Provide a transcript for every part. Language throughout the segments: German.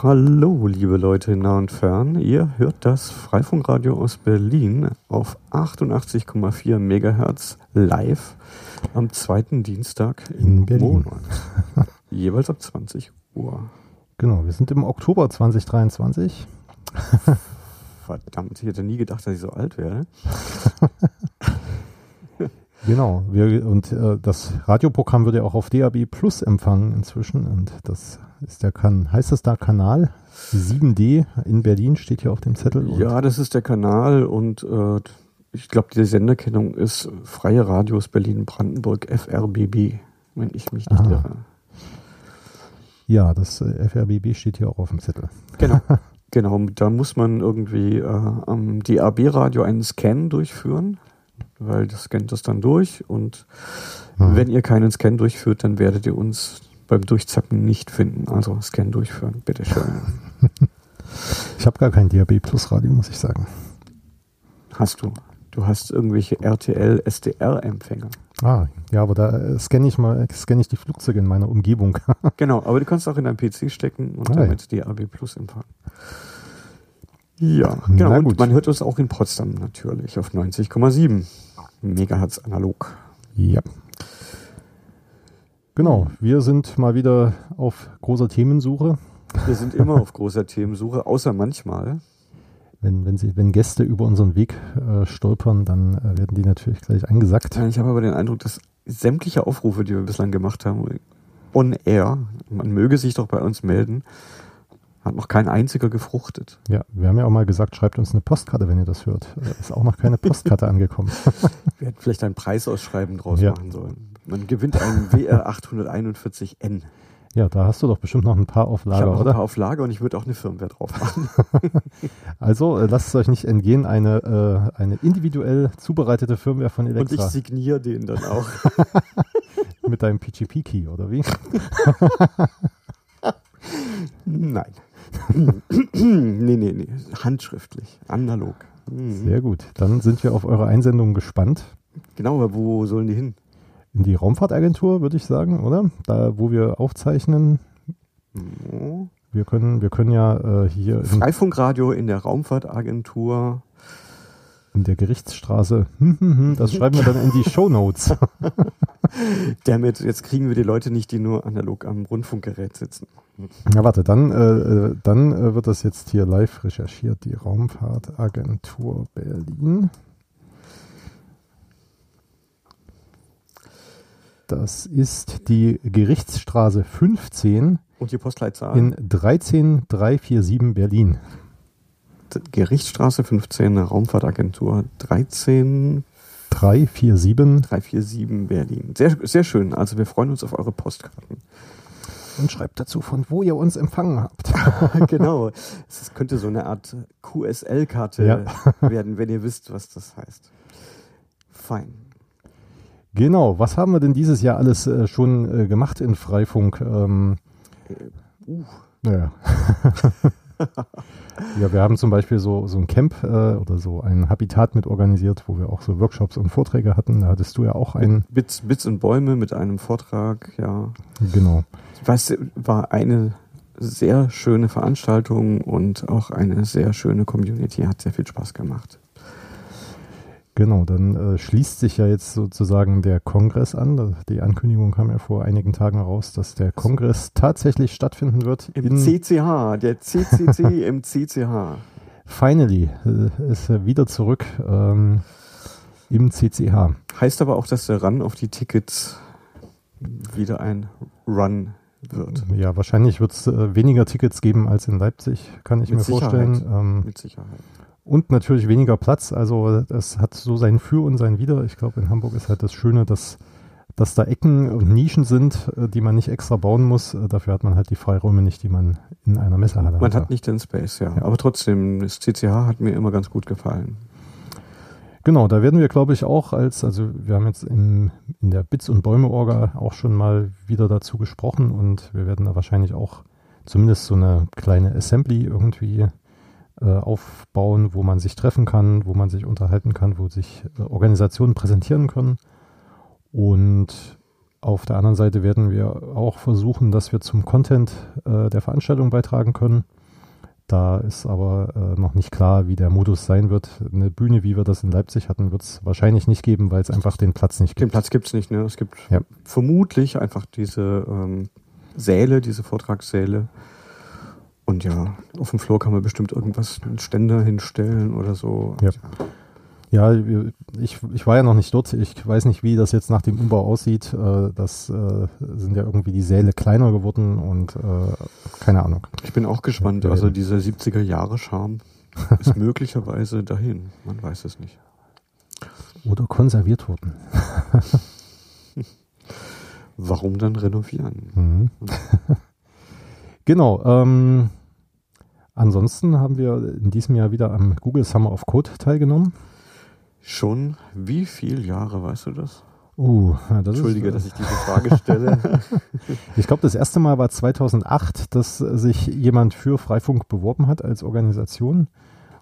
Hallo, liebe Leute nah und fern. Ihr hört das Freifunkradio aus Berlin auf 88,4 Megahertz live am zweiten Dienstag im In Berlin. Monat. Jeweils ab 20 Uhr. Genau, wir sind im Oktober 2023. Verdammt, ich hätte nie gedacht, dass ich so alt werde. Genau, wir, und äh, das Radioprogramm wird ja auch auf DAB Plus empfangen inzwischen. Und das ist der kan heißt das da Kanal 7D in Berlin, steht hier auf dem Zettel. Ja, das ist der Kanal und äh, ich glaube, die Senderkennung ist Freie Radios Berlin-Brandenburg FRBB, wenn ich mich nicht Aha. irre. ja, das äh, FRBB steht hier auch auf dem Zettel. Genau. Genau, da muss man irgendwie äh, am DAB-Radio einen Scan durchführen, weil das scannt das dann durch und Mhm. wenn ihr keinen Scan durchführt, dann werdet ihr uns beim Durchzappen nicht finden. Also Scan durchführen, bitteschön. Ich habe gar kein DAB Plus Radio, muss ich sagen. Hast du. Du hast irgendwelche RTL, SDR-Empfänger. Ah, ja, aber da äh, scanne ich mal, scanne ich die Flugzeuge in meiner Umgebung. Genau, aber du kannst auch in deinen PC stecken und Ah, ja. damit DAB Plus empfangen. Ja, Na genau. Und man hört uns auch in Potsdam natürlich auf 90,7 Megahertz analog. ja. Genau, wir sind mal wieder auf großer Themensuche. Wir sind immer auf großer Themensuche, außer manchmal. Wenn, wenn, sie, wenn Gäste über unseren Weg äh, stolpern, dann äh, werden die natürlich gleich eingesackt. Ich habe aber den Eindruck, dass sämtliche Aufrufe, die wir bislang gemacht haben, on air, man möge sich doch bei uns melden, hat noch kein einziger gefruchtet. Ja, wir haben ja auch mal gesagt, schreibt uns eine Postkarte, wenn ihr das hört. Ist auch noch keine Postkarte angekommen. Wir hätten vielleicht ein Preisausschreiben draus Ja. machen sollen. Man gewinnt einen WR 841N. Ja, da hast du doch bestimmt noch ein paar auf Ich habe Lager, noch ein oder? paar auf Lager und ich würde auch eine Firmware drauf machen. Also äh, lasst es euch nicht entgehen, eine, äh, eine individuell zubereitete Firmware von Und ich Elektra signiere den dann auch. mit deinem PGP-Key, oder wie? Nein. nee, nee, nee. Handschriftlich. Analog. Mhm. Sehr gut. Dann sind wir auf eure Einsendungen gespannt. Genau, aber wo sollen die hin? In die Raumfahrtagentur, würde ich sagen, oder? Da, wo wir aufzeichnen. Wir können, wir können ja äh, hier Freifunkradio in der Raumfahrtagentur. In der Gerichtsstraße, hm, hm, hm, das schreiben wir dann in die Shownotes. Damit, jetzt kriegen wir die Leute nicht, die nur analog am Rundfunkgerät sitzen. Na warte, dann, äh, äh, dann äh, wird das jetzt hier live recherchiert, die Raumfahrtagentur Berlin. Das ist die Gerichtsstraße 15 Und die Postleitzahl? in 13347 Berlin. Gerichtsstraße 15, Raumfahrtagentur 13 347 347 Berlin. Sehr, sehr schön. Also wir freuen uns auf eure Postkarten. und schreibt dazu, von wo ihr uns empfangen habt. genau. Es könnte so eine Art QSL-Karte Ja. werden, wenn ihr wisst, was das heißt. Fein. Genau, was haben wir denn dieses Jahr alles äh, schon äh, gemacht in Freifunk? Ähm, Uh, Ja. ja, wir haben zum Beispiel so, so ein Camp äh, oder so ein Habitat mit organisiert, wo wir auch so Workshops und Vorträge hatten. Da hattest du ja auch einen. Bits, Bits und Bäume mit einem Vortrag, ja. Genau. Was war eine sehr schöne Veranstaltung und auch eine sehr schöne Community. Hat sehr viel Spaß gemacht. Genau, dann äh, schließt sich ja jetzt sozusagen der Kongress an. Die Ankündigung kam ja vor einigen Tagen raus, dass der Kongress tatsächlich stattfinden wird. Im CCH, der CCC im CCH. Finally äh, ist er wieder zurück ähm, im CCH. Heißt aber auch, dass der Run auf die Tickets wieder ein Run wird. Ja, wahrscheinlich wird es äh, weniger Tickets geben als in Leipzig, kann ich Mit mir Sicherheit. vorstellen. Ähm, Mit Sicherheit. Und natürlich weniger Platz. Also das hat so sein Für und sein Wider. Ich glaube, in Hamburg ist halt das Schöne, dass, dass da Ecken und Nischen sind, äh, die man nicht extra bauen muss. Äh, Dafür hat man halt die Freiräume nicht, die man in einer Messehalle Man hat. hat nicht den Space, ja. Ja. Aber trotzdem, das CCH hat mir immer ganz gut gefallen. Genau, da werden wir, glaube ich, auch als, also wir haben jetzt im, in der Bits- und Bäume-Orga auch schon mal wieder dazu gesprochen und wir werden da wahrscheinlich auch zumindest so eine kleine Assembly irgendwie aufbauen, wo man sich treffen kann, wo man sich unterhalten kann, wo sich äh, Organisationen präsentieren können. Und auf der anderen Seite werden wir auch versuchen, dass wir zum Content äh, der Veranstaltung beitragen können. Da ist aber äh, noch nicht klar, wie der Modus sein wird. Eine Bühne, wie wir das in Leipzig hatten, wird es wahrscheinlich nicht geben, weil es einfach den Platz nicht gibt. Den Platz gibt es nicht, ne? Es gibt ja. vermutlich einfach diese ähm, Säle, diese Vortragssäle. Und ja, auf dem Floor kann man bestimmt irgendwas, einen Ständer hinstellen oder so. Ja. Ja, ich, ich war ja noch nicht dort. Ich weiß nicht, wie das jetzt nach dem Umbau aussieht. Äh, das äh, sind ja irgendwie die Säle kleiner geworden und äh, keine Ahnung. Ich bin auch gespannt. Also dieser 70er Jahre Charme ist möglicherweise dahin. Man weiß es nicht. Oder konserviert worden. Warum dann renovieren? Mhm. genau. Ähm, ansonsten haben wir in diesem Jahr wieder am Google Summer of Code teilgenommen. Schon wie viele Jahre, weißt du das? Uh, das Entschuldige, ist, dass ich diese Frage stelle. ich glaube, das erste Mal war 2008, dass sich jemand für Freifunk beworben hat als Organisation.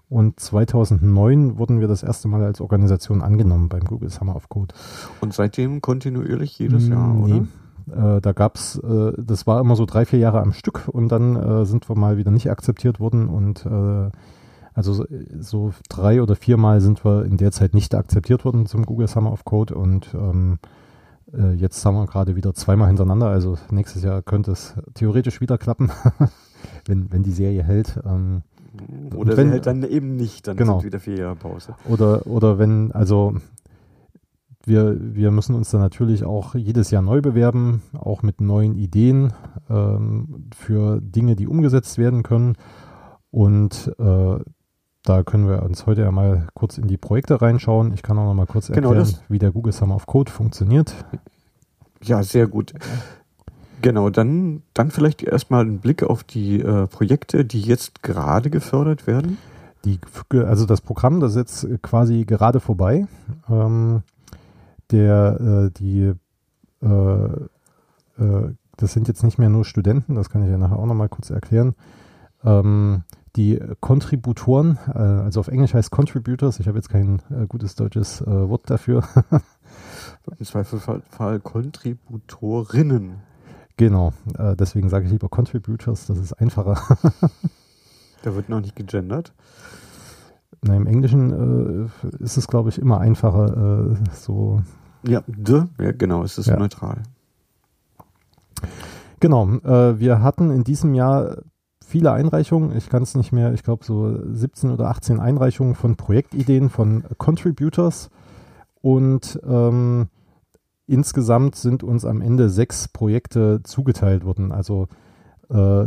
Und 2009 wurden wir das erste Mal als Organisation angenommen beim Google Summer of Code. Und seitdem kontinuierlich jedes Jahr, nee. oder? Äh, da gab es, äh, das war immer so drei, vier Jahre am Stück und dann äh, sind wir mal wieder nicht akzeptiert worden und äh, also so, so drei oder viermal sind wir in der Zeit nicht akzeptiert worden zum Google Summer of Code und ähm, äh, jetzt haben wir gerade wieder zweimal hintereinander. Also nächstes Jahr könnte es theoretisch wieder klappen, wenn, wenn die Serie hält. Ähm, oder wenn, hält dann eben nicht, dann genau. sind wieder vier Jahre Pause. Oder, oder wenn, also wir, wir müssen uns dann natürlich auch jedes Jahr neu bewerben, auch mit neuen Ideen ähm, für Dinge, die umgesetzt werden können. Und äh, da können wir uns heute ja mal kurz in die Projekte reinschauen. Ich kann auch noch mal kurz genau erklären, genau wie der Google Summer of Code funktioniert. Ja, sehr gut. Genau, dann, dann vielleicht erstmal einen Blick auf die äh, Projekte, die jetzt gerade gefördert werden. Die, also das Programm, das ist jetzt quasi gerade vorbei. Ähm, der, äh, die, äh, äh das sind jetzt nicht mehr nur Studenten, das kann ich ja nachher auch noch mal kurz erklären. Ähm, die Kontributoren, äh, also auf Englisch heißt Contributors, ich habe jetzt kein äh, gutes deutsches äh, Wort dafür. Im Zweifelsfall Kontributorinnen. Genau, äh, deswegen sage ich lieber Contributors, das ist einfacher. da wird noch nicht gegendert. Na, Im Englischen äh, ist es, glaube ich, immer einfacher, äh, so. Ja, de, ja, genau, es ist ja. neutral. Genau, wir hatten in diesem Jahr viele Einreichungen. Ich kann es nicht mehr, ich glaube so 17 oder 18 Einreichungen von Projektideen von Contributors. Und ähm, insgesamt sind uns am Ende sechs Projekte zugeteilt worden. Also äh,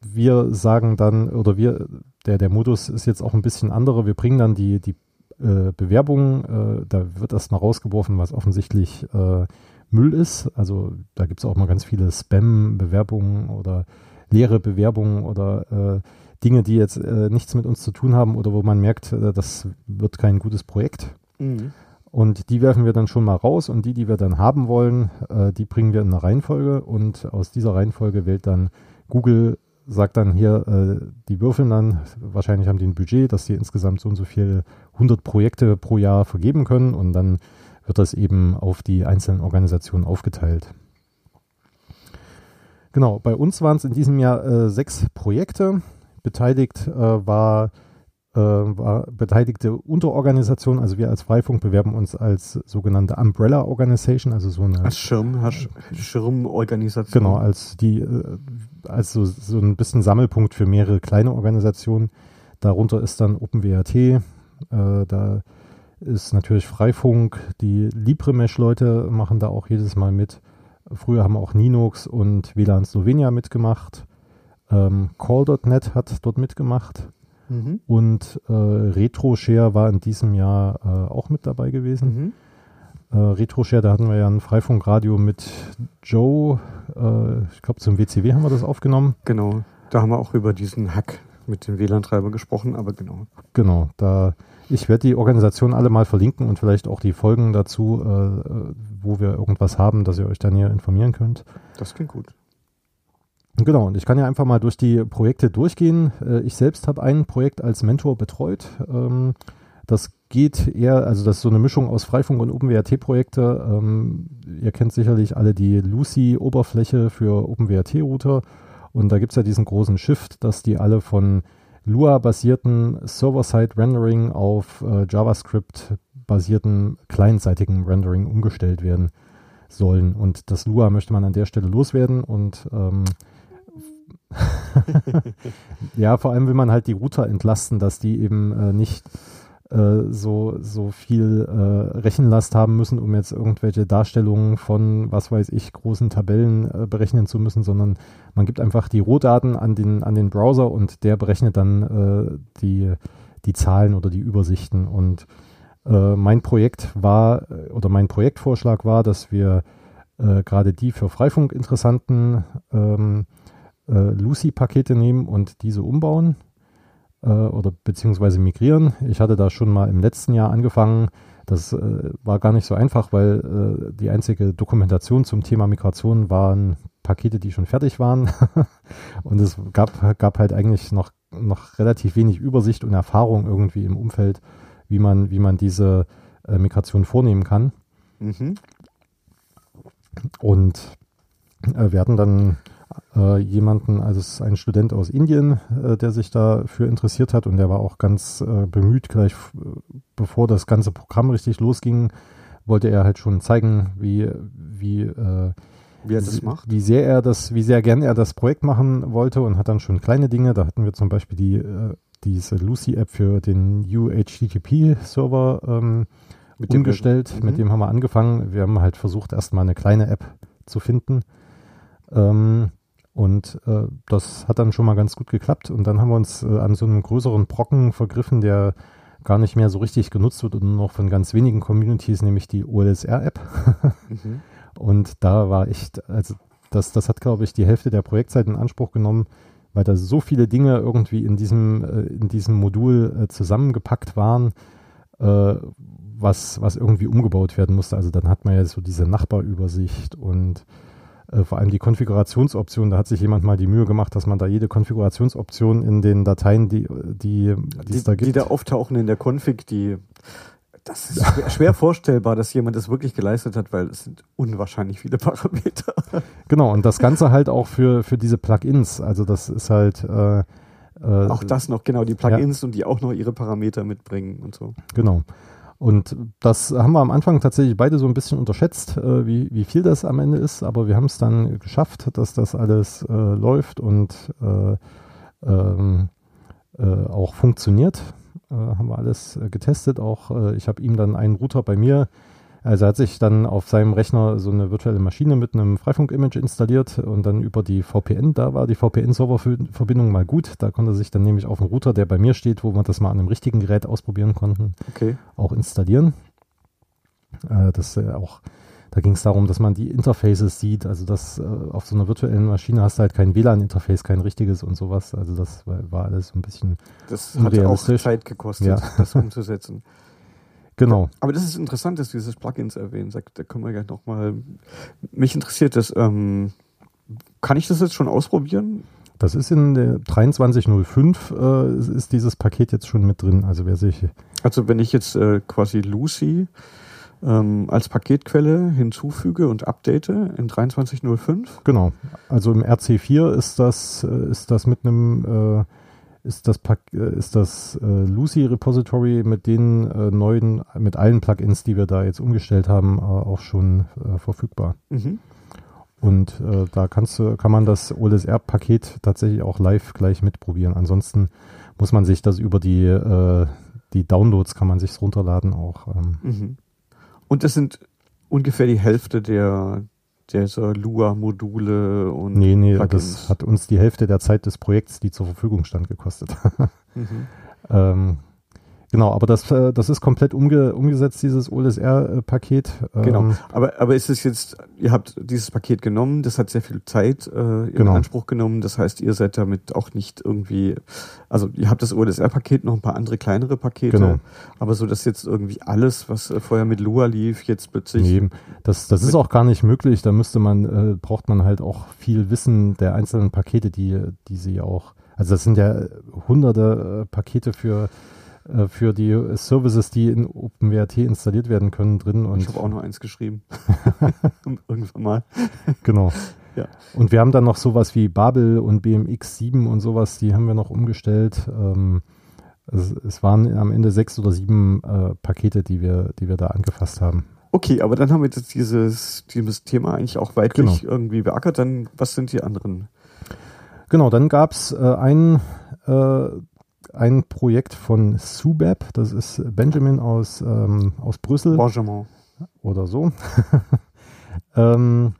wir sagen dann, oder wir, der, der Modus ist jetzt auch ein bisschen anderer. Wir bringen dann die, die äh, Bewerbungen, äh, da wird erstmal rausgeworfen, was offensichtlich äh, Müll ist. Also da gibt es auch mal ganz viele Spam-Bewerbungen oder leere Bewerbungen oder äh, Dinge, die jetzt äh, nichts mit uns zu tun haben oder wo man merkt, äh, das wird kein gutes Projekt. Mhm. Und die werfen wir dann schon mal raus und die, die wir dann haben wollen, die bringen wir in eine Reihenfolge und aus dieser Reihenfolge wählt dann Google, sagt dann hier, äh, die würfeln dann, wahrscheinlich haben die ein Budget, dass die insgesamt so und so viele 100 Projekte pro Jahr vergeben können und dann wird das eben auf die einzelnen Organisationen aufgeteilt. Genau, bei uns waren es in diesem Jahr äh, sechs Projekte. Beteiligt äh, war, war beteiligte Unterorganisation, also wir als Freifunk bewerben uns als sogenannte Umbrella Organization, also so eine als Schirm, Schirmorganisation. Genau, als die äh, als so, so ein bisschen Sammelpunkt für mehrere kleine Organisationen. Darunter ist dann OpenWRT, äh, da ist natürlich Freifunk, die LibreMesh-Leute machen da auch jedes Mal mit. Früher haben auch Linux und WLAN Slovenia mitgemacht. Ähm, Call.net hat dort mitgemacht. Mhm. Und äh, RetroShare war in diesem Jahr äh, auch mit dabei gewesen. Mhm. Äh, RetroShare, da hatten wir ja ein Freifunkradio mit Joe. Äh, ich glaube, zum WCW haben wir das aufgenommen. Genau, da haben wir auch über diesen Hack mit dem WLAN-Treiber gesprochen, aber genau. Genau, da ich werde die Organisation alle mal verlinken und vielleicht auch die Folgen dazu, äh, wo wir irgendwas haben, dass ihr euch dann hier informieren könnt. Das klingt gut. Genau, und ich kann ja einfach mal durch die Projekte durchgehen. Äh, ich selbst habe ein Projekt als Mentor betreut. Ähm, das geht eher, also das ist so eine Mischung aus Freifunk und OpenWRT-Projekte. Ähm, ihr kennt sicherlich alle die Lucy-Oberfläche für OpenWRT-Router. Und da gibt es ja diesen großen Shift, dass die alle von Lua-basierten Server-Side-Rendering auf äh, JavaScript-basierten clientseitigen Rendering umgestellt werden sollen. Und das Lua möchte man an der Stelle loswerden und ähm, ja, vor allem will man halt die Router entlasten, dass die eben äh, nicht äh, so, so viel äh, Rechenlast haben müssen, um jetzt irgendwelche Darstellungen von, was weiß ich, großen Tabellen äh, berechnen zu müssen, sondern man gibt einfach die Rohdaten an den, an den Browser und der berechnet dann äh, die, die Zahlen oder die Übersichten. Und äh, mein Projekt war, oder mein Projektvorschlag war, dass wir gerade die für Freifunk interessanten ähm, Lucy-Pakete nehmen und diese umbauen äh, oder beziehungsweise migrieren. Ich hatte da schon mal im letzten Jahr angefangen. Das äh, war gar nicht so einfach, weil äh, die einzige Dokumentation zum Thema Migration waren Pakete, die schon fertig waren. und es gab, gab halt eigentlich noch, noch relativ wenig Übersicht und Erfahrung irgendwie im Umfeld, wie man, wie man diese äh, Migration vornehmen kann. Mhm. Und äh, wir hatten dann äh, jemanden, also es ist ein Student aus Indien, äh, der sich dafür interessiert hat und der war auch ganz äh, bemüht, gleich bevor das ganze Programm richtig losging, wollte er halt schon zeigen, wie, wie, äh, wie er das macht. Wie sehr er das, wie sehr gern er das Projekt machen wollte und hat dann schon kleine Dinge. Da hatten wir zum Beispiel die, äh, diese Lucy-App für den UHTTP-Server ähm, umgestellt. Wir, mit mhm. dem haben wir angefangen. Wir haben halt versucht, erstmal eine kleine App zu finden. Ähm, und äh, das hat dann schon mal ganz gut geklappt. Und dann haben wir uns äh, an so einem größeren Brocken vergriffen, der gar nicht mehr so richtig genutzt wird und nur noch von ganz wenigen Communities, nämlich die OLSR-App. mhm. Und da war echt, also das, das hat, glaube ich, die Hälfte der Projektzeit in Anspruch genommen, weil da so viele Dinge irgendwie in diesem, äh, in diesem Modul äh, zusammengepackt waren, äh, was, was irgendwie umgebaut werden musste. Also dann hat man ja so diese Nachbarübersicht und äh, vor allem die Konfigurationsoption, da hat sich jemand mal die Mühe gemacht, dass man da jede Konfigurationsoption in den Dateien, die, die, die, die es da gibt. Die da auftauchen in der Config, die das ist schwer, schwer vorstellbar, dass jemand das wirklich geleistet hat, weil es sind unwahrscheinlich viele Parameter. Genau, und das Ganze halt auch für, für diese Plugins. Also das ist halt äh, äh, auch das noch, genau, die Plugins ja. und die auch noch ihre Parameter mitbringen und so. Genau. Und das haben wir am Anfang tatsächlich beide so ein bisschen unterschätzt, äh, wie, wie viel das am Ende ist, aber wir haben es dann geschafft, dass das alles äh, läuft und äh, ähm, äh auch funktioniert. Äh, haben wir alles äh, getestet. Auch ich habe ihm dann einen Router bei mir also er hat sich dann auf seinem Rechner so eine virtuelle Maschine mit einem Freifunk-Image installiert und dann über die VPN, da war die VPN-Serververbindung mal gut. Da konnte er sich dann nämlich auf einen Router, der bei mir steht, wo wir das mal an einem richtigen Gerät ausprobieren konnten, okay. auch installieren. Äh, das äh, auch, da ging es darum, dass man die Interfaces sieht. Also das äh, auf so einer virtuellen Maschine hast du halt kein WLAN-Interface, kein richtiges und sowas. Also das war, war alles ein bisschen Das hat auch Zeit gekostet, ja. das umzusetzen. Genau. Aber das ist interessant, dass du dieses Plugins erwähnt. Da können wir gleich nochmal. Mich interessiert das. Ähm, kann ich das jetzt schon ausprobieren? Das ist in der 2305 äh, ist dieses Paket jetzt schon mit drin. Also wer sich. Also wenn ich jetzt äh, quasi Lucy ähm, als Paketquelle hinzufüge und update in 2305? Genau. Also im RC4 ist das, äh, ist das mit einem äh, ist das, äh, ist das äh, Lucy Repository mit den äh, neuen, mit allen Plugins, die wir da jetzt umgestellt haben, äh, auch schon äh, verfügbar. Mhm. Und äh, da kannst du, kann man das OLSR-Paket tatsächlich auch live gleich mitprobieren. Ansonsten muss man sich das über die, die Downloads kann man sich runterladen auch. Ähm. Mhm. Und das sind ungefähr die Hälfte der, dieser Lua-Module und. Nee, nee, Plugins. das hat uns die Hälfte der Zeit des Projekts, die zur Verfügung stand, gekostet. mhm. ähm, Genau, aber das, äh, das ist komplett umge, umgesetzt, dieses OLSR-Paket. Genau, ähm, aber, aber ist es jetzt, ihr habt dieses Paket genommen, das hat sehr viel Zeit äh, in genau. Anspruch genommen, das heißt, ihr seid damit auch nicht irgendwie, also ihr habt das OLSR-Paket, noch ein paar andere kleinere Pakete, genau. aber so, dass jetzt irgendwie alles, was äh, vorher mit Lua lief, jetzt plötzlich... Nee, das, das ist auch gar nicht möglich, da müsste man, äh, braucht man halt auch viel Wissen der einzelnen Pakete, die, die sie auch, also das sind ja hunderte äh, Pakete für äh, für die Services, die in OpenWrt installiert werden können, drin. Und ich habe auch noch eins geschrieben. Irgendwann mal. Genau. Ja. Und wir haben dann noch sowas wie Babel und BMX7 und sowas, die haben wir noch umgestellt. Ähm, es, es, waren am Ende sechs oder sieben äh, Pakete, die wir, die wir da angefasst haben. Okay, aber dann haben wir jetzt dieses, dieses Thema eigentlich auch weitlich genau. irgendwie beackert. Dann, was sind die anderen? Genau, dann gab es äh, ein, äh, ein Projekt von Subeb, das ist Benjamin aus, ähm, aus Brüssel. Benjamin. Oder so. ähm,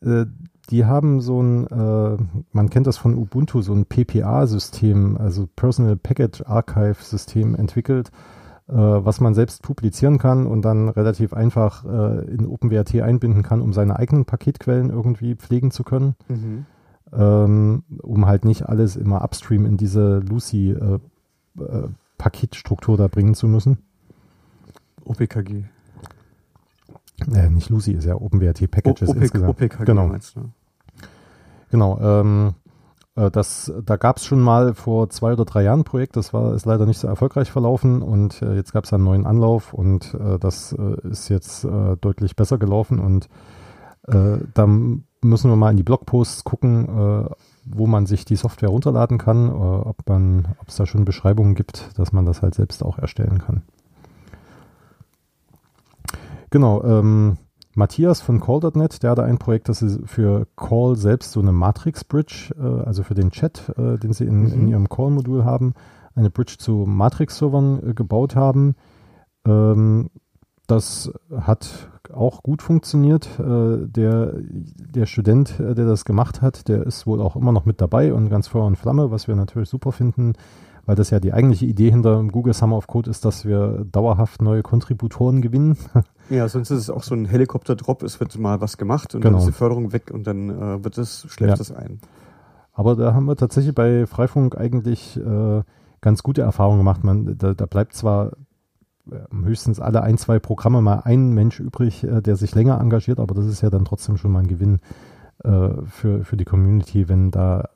äh, die haben so ein, äh, man kennt das von Ubuntu, so ein PPA-System, also Personal Package Archive-System entwickelt, äh, was man selbst publizieren kann und dann relativ einfach äh, in OpenWrt einbinden kann, um seine eigenen Paketquellen irgendwie pflegen zu können. Mhm. Ähm, um halt nicht alles immer upstream in diese Lucy-Paketstruktur äh, äh, da bringen zu müssen. OPKG. Äh, nicht Lucy, ist ja OpenWrt Packages o, OP, insgesamt. OPKG genau. meinst du? Genau. Ähm, äh, das, da gab es schon mal vor zwei oder drei Jahren ein Projekt, das war ist leider nicht so erfolgreich verlaufen und äh, jetzt gab es einen neuen Anlauf und äh, das äh, ist jetzt äh, deutlich besser gelaufen und äh, da müssen wir mal in die Blogposts gucken, wo man sich die Software runterladen kann, ob man, ob es da schon Beschreibungen gibt, dass man das halt selbst auch erstellen kann. Genau, ähm, Matthias von Call.net, der hatte ein Projekt, das ist für Call selbst so eine Matrix-Bridge, äh, also für den Chat, äh, den sie in, mhm. in ihrem Call-Modul haben, eine Bridge zu Matrix-Servern äh, gebaut haben. Ähm, das hat auch gut funktioniert. Äh, der, der Student, äh, der das gemacht hat, der ist wohl auch immer noch mit dabei und ganz Feuer und Flamme, was wir natürlich super finden weil das ja die eigentliche Idee hinter Google Summer of Code ist, dass wir dauerhaft neue Kontributoren gewinnen. Ja, sonst ist es auch so ein Helikopter-Drop, es wird mal was gemacht und genau. dann ist die Förderung weg und dann äh, wird es, schläft es ein. Aber da haben wir tatsächlich bei Freifunk eigentlich äh, ganz gute Erfahrungen gemacht. Man, da, da bleibt zwar höchstens alle ein, zwei Programme mal ein Mensch übrig, äh, der sich länger engagiert, aber das ist ja dann trotzdem schon mal ein Gewinn äh, für, für die Community, wenn da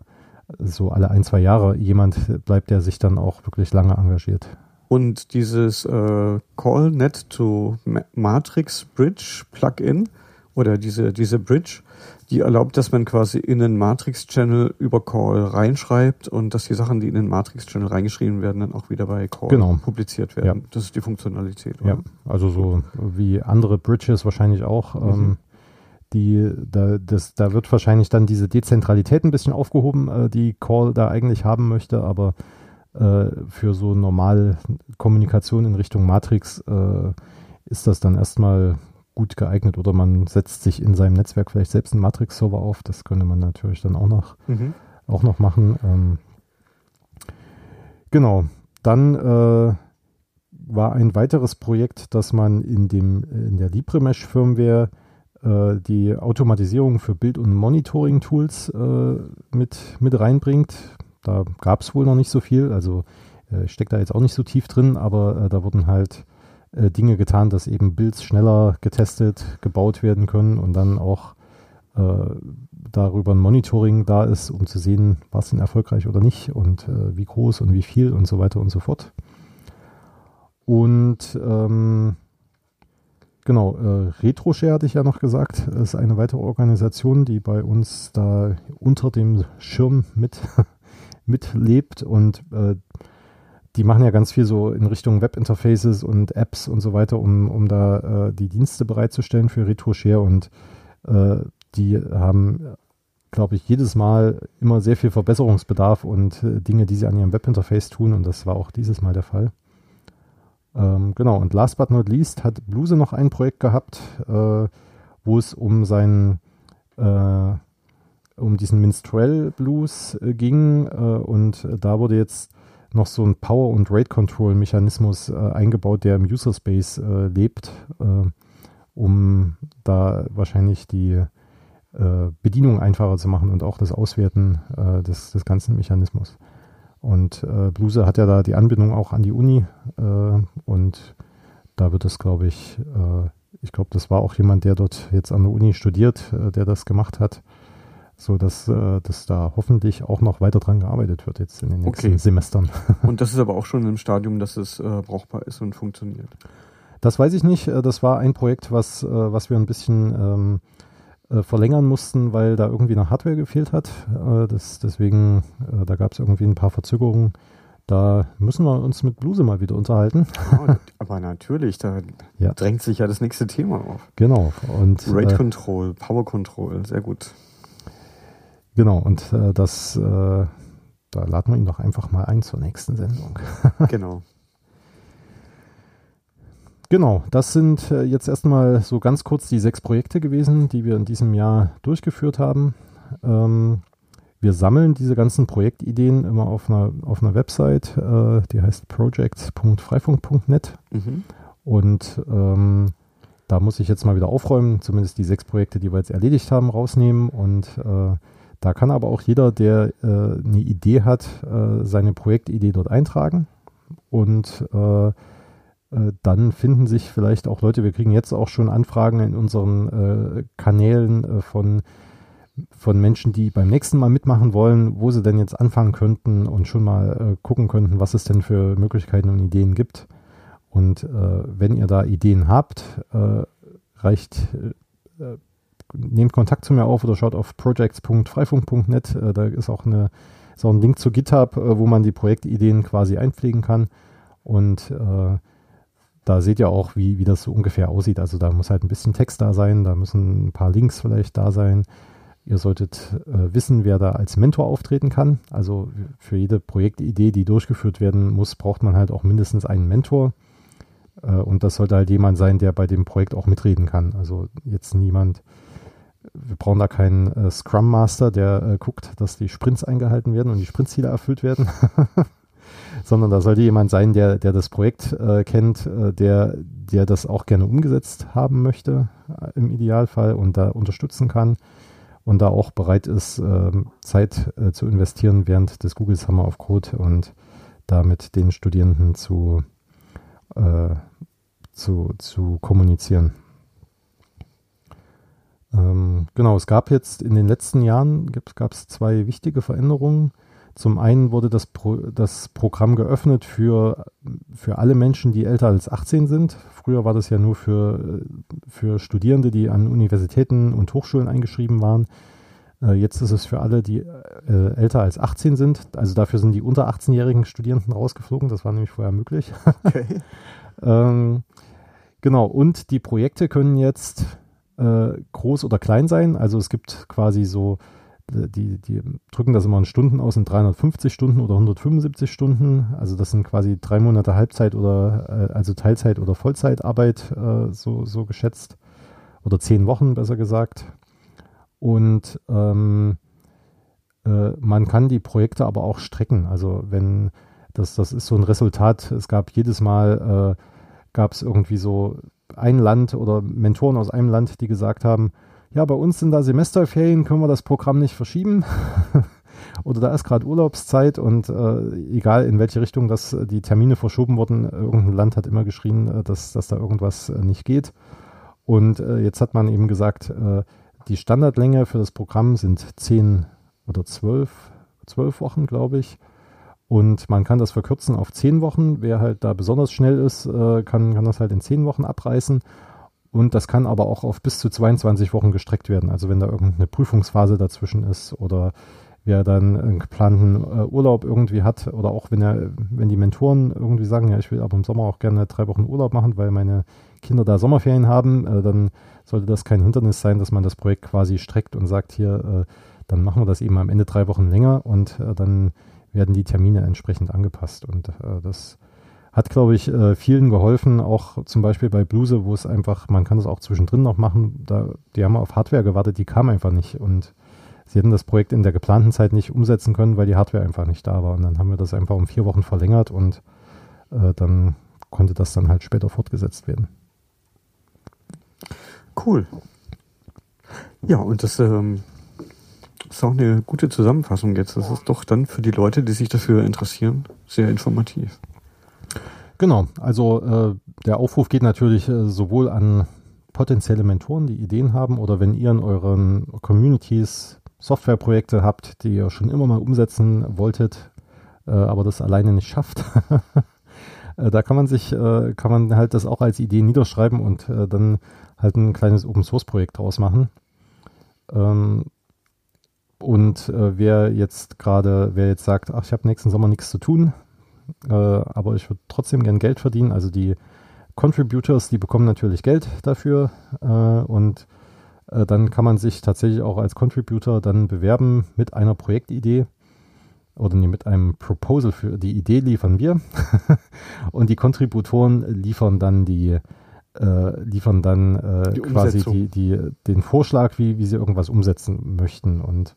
so alle ein, zwei Jahre jemand bleibt, der sich dann auch wirklich lange engagiert. Und dieses äh, CallNet to Matrix Bridge Plugin oder diese, diese Bridge, die erlaubt, dass man quasi in den Matrix-Channel über Call reinschreibt und dass die Sachen, die in den Matrix-Channel reingeschrieben werden, dann auch wieder bei Call genau. publiziert werden. Ja. Das ist die Funktionalität. Oder? Ja, also so wie andere Bridges wahrscheinlich auch. Mhm. Ähm, die, da, das, da wird wahrscheinlich dann diese Dezentralität ein bisschen aufgehoben, äh, die Call da eigentlich haben möchte, aber äh, für so normal Kommunikation in Richtung Matrix äh, ist das dann erstmal gut geeignet oder man setzt sich in seinem Netzwerk vielleicht selbst einen Matrix-Server auf. Das könnte man natürlich dann auch noch, mhm. auch noch machen. Ähm, genau. Dann äh, war ein weiteres Projekt, dass man in, dem, in der LibreMesh-Firmware äh, die Automatisierung für Bild- und Monitoring-Tools äh, mit, mit reinbringt. Da gab es wohl noch nicht so viel, also äh, steckt da jetzt auch nicht so tief drin, aber äh, da wurden halt äh, Dinge getan, dass eben Builds schneller getestet, gebaut werden können und dann auch äh, darüber ein Monitoring da ist, um zu sehen, war es denn erfolgreich oder nicht und wie groß und wie viel und so weiter und so fort. Und ähm, Genau, äh, RetroShare hatte ich ja noch gesagt, ist eine weitere Organisation, die bei uns da unter dem Schirm mit mitlebt und äh, die machen ja ganz viel so in Richtung Webinterfaces und Apps und so weiter, um, um da äh, die Dienste bereitzustellen für RetroShare. Und äh, die haben, glaube ich, jedes Mal immer sehr viel Verbesserungsbedarf und äh, Dinge, die sie an ihrem Webinterface tun. Und das war auch dieses Mal der Fall. Ähm, genau, und last but not least hat Bluse noch ein Projekt gehabt, äh, wo es um seinen, äh, um diesen Minstrel Blues äh, ging und da wurde jetzt noch so ein Power- und Rate-Control-Mechanismus äh, eingebaut, der im User-Space äh, lebt, um da wahrscheinlich die Bedienung einfacher zu machen und auch das Auswerten des, des ganzen Mechanismus. Und äh, Bluse hat ja da die Anbindung auch an die Uni äh, und da wird es, glaube ich, äh, ich glaube, das war auch jemand, der dort jetzt an der Uni studiert, äh, der das gemacht hat. So dass, äh, dass da hoffentlich auch noch weiter dran gearbeitet wird jetzt in den nächsten Okay. Semestern. Und das ist aber auch schon im Stadium, dass es äh, brauchbar ist und funktioniert. Das weiß ich nicht. Äh, Das war ein Projekt, was, äh, was wir ein bisschen ähm, äh, verlängern mussten, weil da irgendwie eine Hardware gefehlt hat. Das, deswegen, da gab es irgendwie ein paar Verzögerungen. Da müssen wir uns mit Bluse mal wieder unterhalten. Ja, aber natürlich, da Ja. drängt sich ja das nächste Thema auf. Genau. Und Rate äh, Control, Power Control, sehr gut. Genau. Und äh, das, äh, da laden wir ihn doch einfach mal ein zur nächsten Sendung. genau. Genau, das sind äh, jetzt erstmal so ganz kurz die sechs Projekte gewesen, die wir in diesem Jahr durchgeführt haben. Ähm, wir sammeln diese ganzen Projektideen immer auf einer, auf einer Website, äh, die heißt project.freifunk.net Mhm. und ähm, da muss ich jetzt mal wieder aufräumen, zumindest die sechs Projekte, die wir jetzt erledigt haben, rausnehmen und äh, da kann aber auch jeder, der äh, eine Idee hat, äh, seine Projektidee dort eintragen und äh, äh, dann finden sich vielleicht auch Leute, wir kriegen jetzt auch schon Anfragen in unseren äh, Kanälen äh, von, von Menschen, die beim nächsten Mal mitmachen wollen, wo sie denn jetzt anfangen könnten und schon mal gucken könnten, was es denn für Möglichkeiten und Ideen gibt. Und wenn ihr da Ideen habt, reicht, nehmt Kontakt zu mir auf oder schaut auf projects.freifunk.net. Äh, da ist auch, eine, ist auch ein Link zu GitHub, äh, wo man die Projektideen quasi einpflegen kann. Und äh, da seht ihr auch, wie, wie das so ungefähr aussieht. Also da muss halt ein bisschen Text da sein, da müssen ein paar Links vielleicht da sein. Ihr solltet äh, wissen, wer da als Mentor auftreten kann. Also für jede Projektidee, die durchgeführt werden muss, braucht man halt auch mindestens einen Mentor. Äh, und das sollte halt jemand sein, der bei dem Projekt auch mitreden kann. Also jetzt niemand, wir brauchen da keinen äh, Scrum Master, der äh, guckt, dass die Sprints eingehalten werden und die Sprintziele erfüllt werden. sondern da sollte jemand sein, der, der das Projekt äh, kennt, äh, der, der das auch gerne umgesetzt haben möchte, äh, im Idealfall und da unterstützen kann und da auch bereit ist, ähm, Zeit äh, zu investieren während des Google Summer of Code und da mit den Studierenden zu, zu, zu kommunizieren. Ähm, genau, es gab jetzt in den letzten Jahren gab es zwei wichtige Veränderungen. Zum einen wurde das, Pro, das Programm geöffnet für, für alle Menschen, die älter als 18 sind. Früher war das ja nur für, für Studierende, die an Universitäten und Hochschulen eingeschrieben waren. Äh, jetzt ist es für alle, die äh, älter als 18 sind. Also dafür sind die unter 18-jährigen Studierenden rausgeflogen. Das war nämlich vorher möglich. Okay. ähm, genau, und die Projekte können jetzt äh, groß oder klein sein. Also es gibt quasi so die, die drücken das immer in Stunden aus, in 350 Stunden oder 175 Stunden. Also das sind quasi drei Monate Halbzeit oder äh, also Teilzeit oder Vollzeitarbeit äh, so, so geschätzt. Oder zehn Wochen besser gesagt. Und ähm, äh, man kann die Projekte aber auch strecken. Also wenn das, das ist so ein Resultat, es gab jedes Mal, äh, gab es irgendwie so ein Land oder Mentoren aus einem Land, die gesagt haben, ja, bei uns sind da Semesterferien, können wir das Programm nicht verschieben. Oder da ist gerade Urlaubszeit und äh, egal in welche Richtung das die Termine verschoben wurden, irgendein Land hat immer geschrien, äh, dass, dass da irgendwas äh, nicht geht. Und äh, jetzt hat man eben gesagt, äh, die Standardlänge für das Programm sind zehn oder zwölf, zwölf Wochen, glaube ich. Und man kann das verkürzen auf zehn Wochen. Wer halt da besonders schnell ist, äh, kann, kann das halt in zehn Wochen abreißen. Und das kann aber auch auf bis zu 22 Wochen gestreckt werden. Also wenn da irgendeine Prüfungsphase dazwischen ist oder wer dann einen geplanten äh, Urlaub irgendwie hat oder auch wenn er, wenn die Mentoren irgendwie sagen, ja, ich will aber im Sommer auch gerne drei Wochen Urlaub machen, weil meine Kinder da Sommerferien haben, äh, dann sollte das kein Hindernis sein, dass man das Projekt quasi streckt und sagt, hier, dann machen wir das eben am Ende drei Wochen länger und dann werden die Termine entsprechend angepasst. Und äh, das hat, glaube ich, äh, vielen geholfen, auch zum Beispiel bei Bluse, wo es einfach, man kann das auch zwischendrin noch machen, da, die haben auf Hardware gewartet, die kam einfach nicht und sie hätten das Projekt in der geplanten Zeit nicht umsetzen können, weil die Hardware einfach nicht da war. Und dann haben wir das einfach um vier Wochen verlängert und äh, dann konnte das dann halt später fortgesetzt werden. Cool. Ja, und das ähm, ist auch eine gute Zusammenfassung jetzt. Das ist doch dann für die Leute, die sich dafür interessieren, sehr informativ. Genau, also äh, der Aufruf geht natürlich äh, sowohl an potenzielle Mentoren, die Ideen haben, oder wenn ihr in euren Communities Softwareprojekte habt, die ihr schon immer mal umsetzen wolltet, äh, aber das alleine nicht schafft. Äh, da kann man sich, äh, kann man halt das auch als Idee niederschreiben und äh, dann halt ein kleines Open Source Projekt draus machen. Ähm, und äh, wer jetzt gerade, wer jetzt sagt, ach, ich habe nächsten Sommer nichts zu tun, äh, aber ich würde trotzdem gern Geld verdienen, also die Contributors, die bekommen natürlich Geld dafür äh, und äh, dann kann man sich tatsächlich auch als Contributor dann bewerben mit einer Projektidee oder nee, mit einem Proposal für die Idee liefern wir. Und die Contributoren liefern dann die äh, liefern dann äh, die quasi die, die, den Vorschlag, wie, wie sie irgendwas umsetzen möchten. Und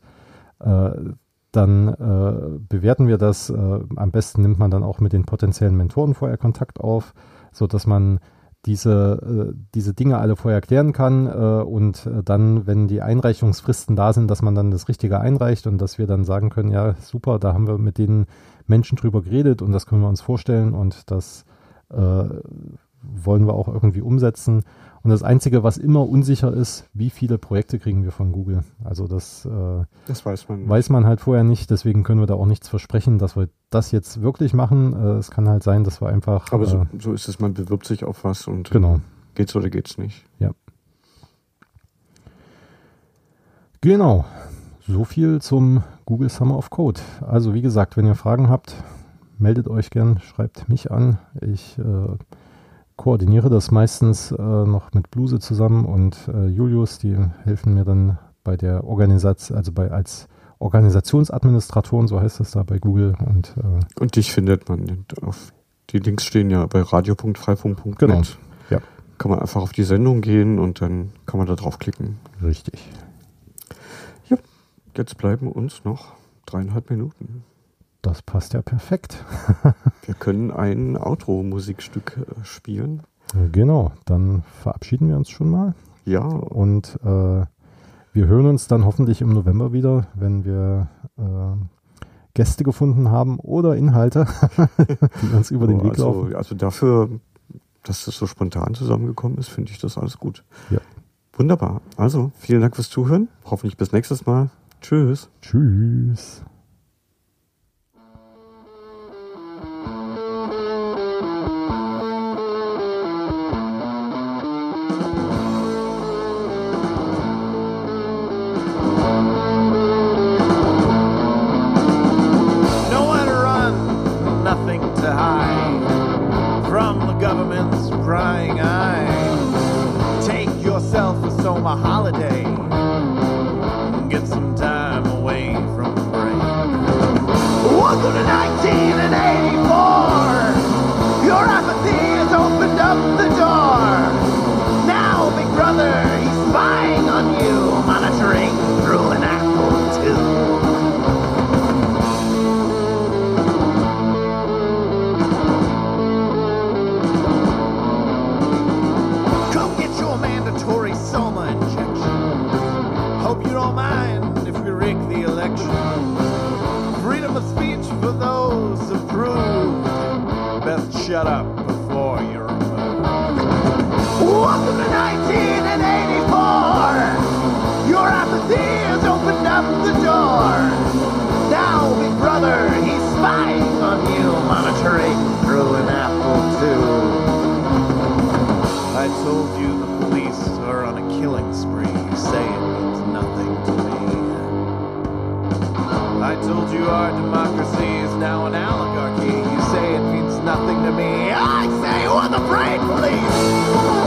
dann äh, bewerten wir das. Äh, am besten nimmt man dann auch mit den potenziellen Mentoren vorher Kontakt auf, so dass man diese, äh, diese Dinge alle vorher klären kann äh, und äh, dann, wenn die Einreichungsfristen da sind, dass man dann das Richtige einreicht und dass wir dann sagen können, ja, super, da haben wir mit den Menschen drüber geredet und das können wir uns vorstellen und das äh, wollen wir auch irgendwie umsetzen. Und das Einzige, was immer unsicher ist, wie viele Projekte kriegen wir von Google. Also das, äh, das weiß, man nicht. weiß man halt vorher nicht. Deswegen können wir da auch nichts versprechen, dass wir das jetzt wirklich machen. Äh, es kann halt sein, dass wir einfach. Aber so, äh, so ist es, man bewirbt sich auf was und genau. geht's oder geht's nicht. Ja. Genau. So viel zum Google Summer of Code. Also wie gesagt, wenn ihr Fragen habt, meldet euch gern, schreibt mich an. Ich äh, koordiniere das meistens äh, noch mit Bluse zusammen und äh, Julius, die helfen mir dann bei der Organisation, also bei als Organisationsadministratoren, so heißt das da bei Google. Und, äh, und dich findet man auf die Links stehen ja bei radio.freifunk.net. Genau. Ja. Kann man einfach auf die Sendung gehen und dann kann man da draufklicken. Richtig. Ja, jetzt bleiben uns noch dreieinhalb Minuten. Das passt ja perfekt. wir können ein Outro-Musikstück äh, spielen. Genau, dann verabschieden wir uns schon mal. Ja. Und äh, wir hören uns dann hoffentlich im November wieder, wenn wir äh, Gäste gefunden haben oder Inhalte, die uns über den Weg also, laufen. Also dafür, dass das so spontan zusammengekommen ist, finde ich das alles gut. Ja. Wunderbar. Also, vielen Dank fürs Zuhören. Hoffentlich bis nächstes Mal. Tschüss. Tschüss. now an oligarchy. You say it means nothing to me. I say, who are the brain police?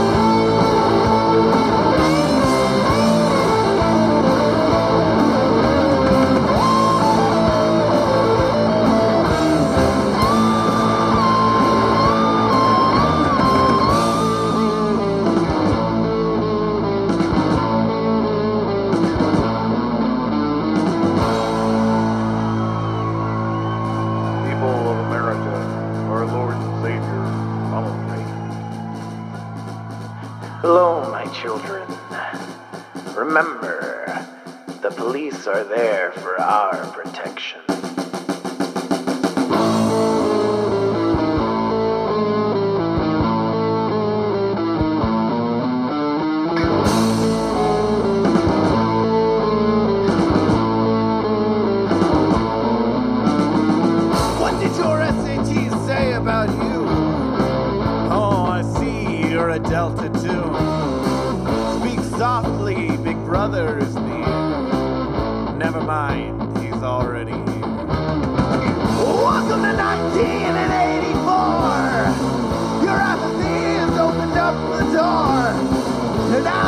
Tune. Speak softly, Big Brother is near. Never mind, he's already here. Welcome to 1984. Your apathy has opened up the door. And now,